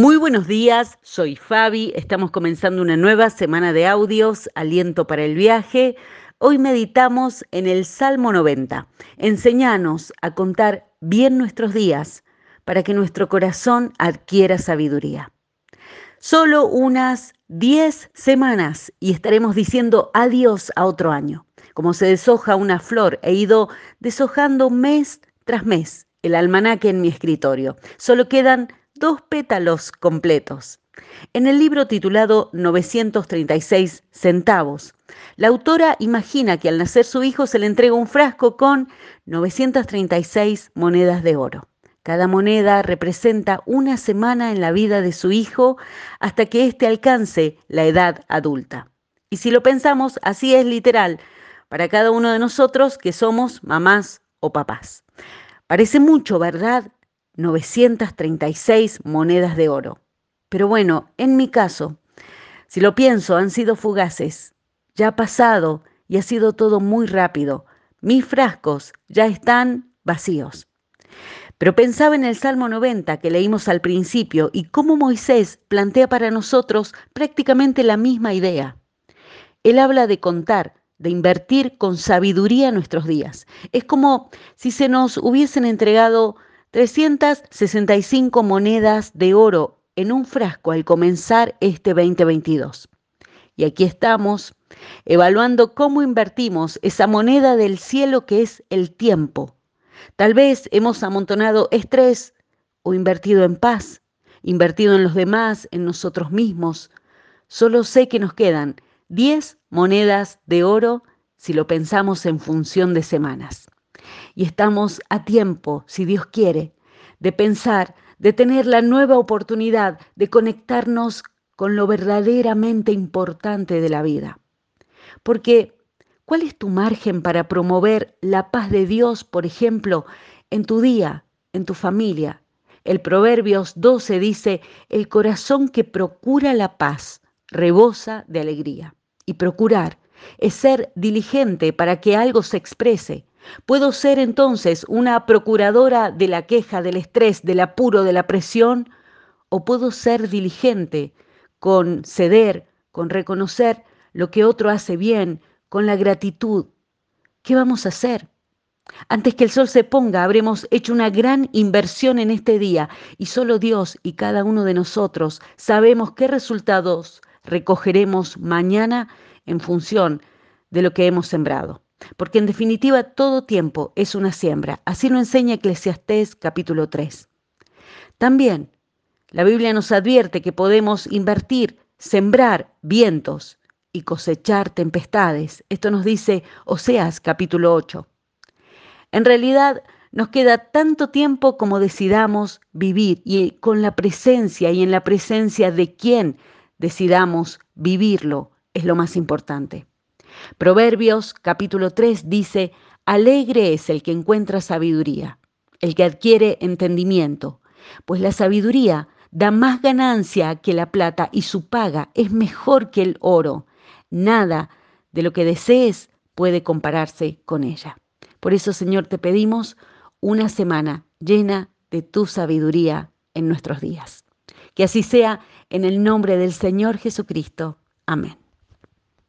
Muy buenos días, soy Fabi, estamos comenzando una nueva semana de audios, aliento para el viaje. Hoy meditamos en el Salmo 90. Enseñanos a contar bien nuestros días para que nuestro corazón adquiera sabiduría. Solo unas 10 semanas y estaremos diciendo adiós a otro año. Como se deshoja una flor, he ido deshojando mes tras mes el almanaque en mi escritorio. Solo quedan dos pétalos completos. En el libro titulado 936 centavos, la autora imagina que al nacer su hijo se le entrega un frasco con 936 monedas de oro. Cada moneda representa una semana en la vida de su hijo hasta que éste alcance la edad adulta. Y si lo pensamos, así es literal para cada uno de nosotros que somos mamás o papás. Parece mucho, ¿verdad? 936 monedas de oro. Pero bueno, en mi caso, si lo pienso, han sido fugaces. Ya ha pasado y ha sido todo muy rápido. Mis frascos ya están vacíos. Pero pensaba en el Salmo 90 que leímos al principio y cómo Moisés plantea para nosotros prácticamente la misma idea. Él habla de contar, de invertir con sabiduría nuestros días. Es como si se nos hubiesen entregado 365 monedas de oro en un frasco al comenzar este 2022. Y aquí estamos evaluando cómo invertimos esa moneda del cielo que es el tiempo. Tal vez hemos amontonado estrés o invertido en paz, invertido en los demás, en nosotros mismos. Solo sé que nos quedan 10 monedas de oro si lo pensamos en función de semanas y estamos a tiempo, si Dios quiere, de pensar, de tener la nueva oportunidad de conectarnos con lo verdaderamente importante de la vida. Porque, ¿cuál es tu margen para promover la paz de Dios, por ejemplo, en tu día, en tu familia? El Proverbios 12 dice, el corazón que procura la paz rebosa de alegría. Y procurar es ser diligente para que algo se exprese, ¿Puedo ser entonces una procuradora de la queja, del estrés, del apuro, de la presión? ¿O puedo ser diligente con ceder, con reconocer lo que otro hace bien, con la gratitud? ¿Qué vamos a hacer? Antes que el sol se ponga, habremos hecho una gran inversión en este día y solo Dios y cada uno de nosotros sabemos qué resultados recogeremos mañana en función de lo que hemos sembrado porque en definitiva todo tiempo es una siembra. Así lo enseña Eclesiastés capítulo 3. También la Biblia nos advierte que podemos invertir, sembrar vientos y cosechar tempestades. Esto nos dice Oseas capítulo 8. En realidad nos queda tanto tiempo como decidamos vivir y con la presencia y en la presencia de quien decidamos vivirlo es lo más importante. Proverbios capítulo 3 dice, Alegre es el que encuentra sabiduría, el que adquiere entendimiento, pues la sabiduría da más ganancia que la plata y su paga es mejor que el oro. Nada de lo que desees puede compararse con ella. Por eso, Señor, te pedimos una semana llena de tu sabiduría en nuestros días. Que así sea en el nombre del Señor Jesucristo. Amén.